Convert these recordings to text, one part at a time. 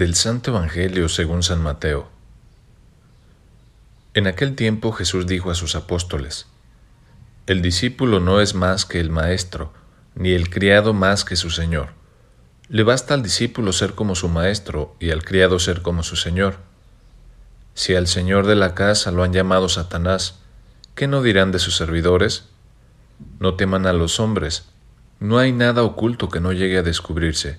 Del Santo Evangelio según San Mateo. En aquel tiempo Jesús dijo a sus apóstoles, El discípulo no es más que el maestro, ni el criado más que su señor. Le basta al discípulo ser como su maestro y al criado ser como su señor. Si al señor de la casa lo han llamado Satanás, ¿qué no dirán de sus servidores? No teman a los hombres, no hay nada oculto que no llegue a descubrirse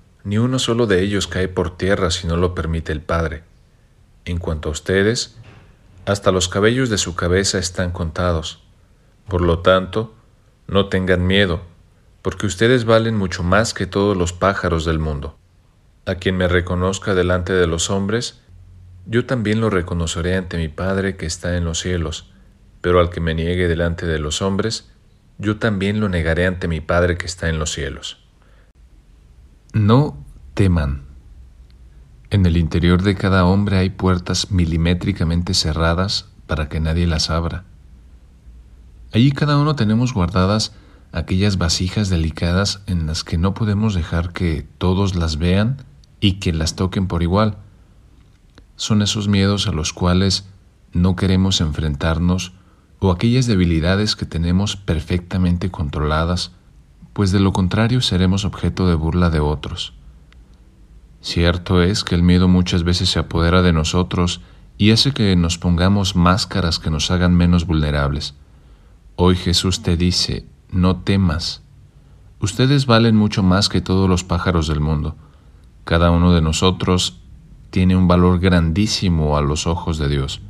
ni uno solo de ellos cae por tierra si no lo permite el Padre. En cuanto a ustedes, hasta los cabellos de su cabeza están contados. Por lo tanto, no tengan miedo, porque ustedes valen mucho más que todos los pájaros del mundo. A quien me reconozca delante de los hombres, yo también lo reconoceré ante mi Padre que está en los cielos, pero al que me niegue delante de los hombres, yo también lo negaré ante mi Padre que está en los cielos. No teman. En el interior de cada hombre hay puertas milimétricamente cerradas para que nadie las abra. Allí cada uno tenemos guardadas aquellas vasijas delicadas en las que no podemos dejar que todos las vean y que las toquen por igual. Son esos miedos a los cuales no queremos enfrentarnos o aquellas debilidades que tenemos perfectamente controladas pues de lo contrario seremos objeto de burla de otros. Cierto es que el miedo muchas veces se apodera de nosotros y hace que nos pongamos máscaras que nos hagan menos vulnerables. Hoy Jesús te dice, no temas. Ustedes valen mucho más que todos los pájaros del mundo. Cada uno de nosotros tiene un valor grandísimo a los ojos de Dios.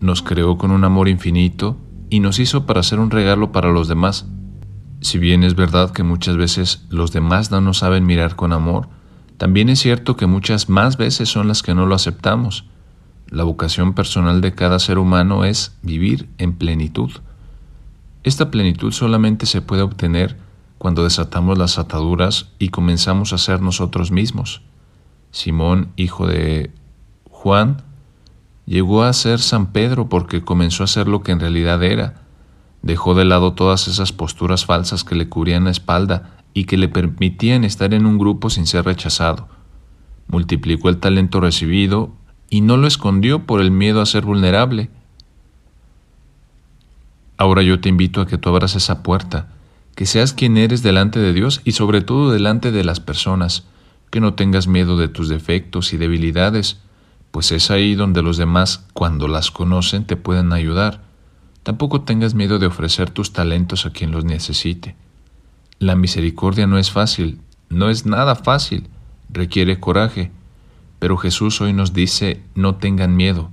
Nos creó con un amor infinito y nos hizo para ser un regalo para los demás. Si bien es verdad que muchas veces los demás no nos saben mirar con amor, también es cierto que muchas más veces son las que no lo aceptamos. La vocación personal de cada ser humano es vivir en plenitud. Esta plenitud solamente se puede obtener cuando desatamos las ataduras y comenzamos a ser nosotros mismos. Simón, hijo de Juan, llegó a ser San Pedro porque comenzó a ser lo que en realidad era, Dejó de lado todas esas posturas falsas que le cubrían la espalda y que le permitían estar en un grupo sin ser rechazado. Multiplicó el talento recibido y no lo escondió por el miedo a ser vulnerable. Ahora yo te invito a que tú abras esa puerta, que seas quien eres delante de Dios y sobre todo delante de las personas, que no tengas miedo de tus defectos y debilidades, pues es ahí donde los demás, cuando las conocen, te pueden ayudar. Tampoco tengas miedo de ofrecer tus talentos a quien los necesite. La misericordia no es fácil, no es nada fácil, requiere coraje, pero Jesús hoy nos dice no tengan miedo,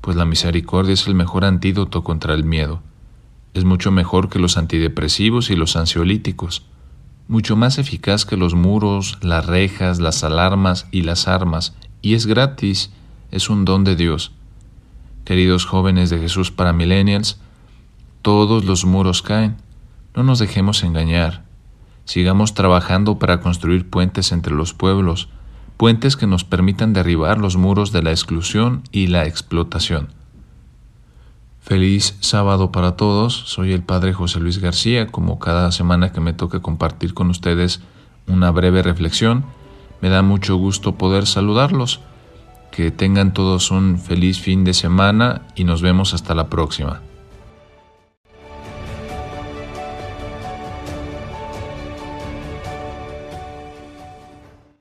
pues la misericordia es el mejor antídoto contra el miedo. Es mucho mejor que los antidepresivos y los ansiolíticos, mucho más eficaz que los muros, las rejas, las alarmas y las armas, y es gratis, es un don de Dios. Queridos jóvenes de Jesús para millennials, todos los muros caen. No nos dejemos engañar. Sigamos trabajando para construir puentes entre los pueblos, puentes que nos permitan derribar los muros de la exclusión y la explotación. Feliz sábado para todos. Soy el Padre José Luis García. Como cada semana que me toque compartir con ustedes una breve reflexión, me da mucho gusto poder saludarlos. Que tengan todos un feliz fin de semana y nos vemos hasta la próxima.